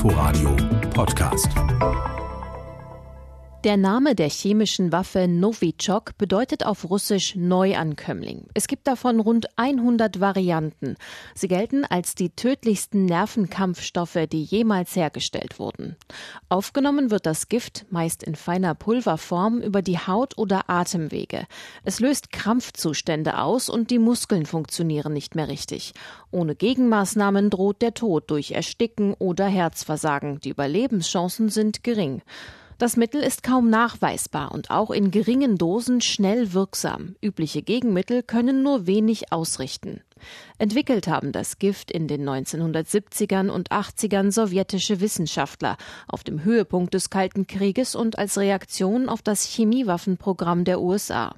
Inforadio Podcast. Der Name der chemischen Waffe Novichok bedeutet auf Russisch Neuankömmling. Es gibt davon rund 100 Varianten. Sie gelten als die tödlichsten Nervenkampfstoffe, die jemals hergestellt wurden. Aufgenommen wird das Gift meist in feiner Pulverform über die Haut oder Atemwege. Es löst Krampfzustände aus und die Muskeln funktionieren nicht mehr richtig. Ohne Gegenmaßnahmen droht der Tod durch Ersticken oder Herzversagen. Die Überlebenschancen sind gering. Das Mittel ist kaum nachweisbar und auch in geringen Dosen schnell wirksam. Übliche Gegenmittel können nur wenig ausrichten. Entwickelt haben das Gift in den 1970ern und 80ern sowjetische Wissenschaftler auf dem Höhepunkt des Kalten Krieges und als Reaktion auf das Chemiewaffenprogramm der USA.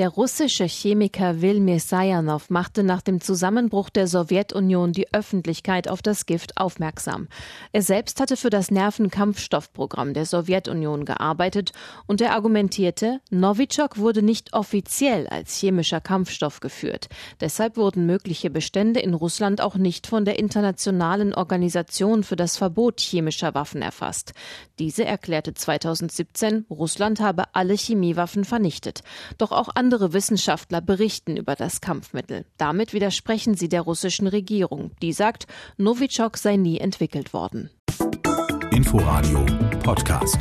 Der russische Chemiker Wilmir Sajanov machte nach dem Zusammenbruch der Sowjetunion die Öffentlichkeit auf das Gift aufmerksam. Er selbst hatte für das Nervenkampfstoffprogramm der Sowjetunion gearbeitet und er argumentierte, Novichok wurde nicht offiziell als chemischer Kampfstoff geführt. Deshalb wurden mögliche Bestände in Russland auch nicht von der Internationalen Organisation für das Verbot chemischer Waffen erfasst. Diese erklärte 2017, Russland habe alle Chemiewaffen vernichtet. Doch auch andere Wissenschaftler berichten über das Kampfmittel. Damit widersprechen sie der russischen Regierung. Die sagt, Novichok sei nie entwickelt worden. Inforadio Podcast.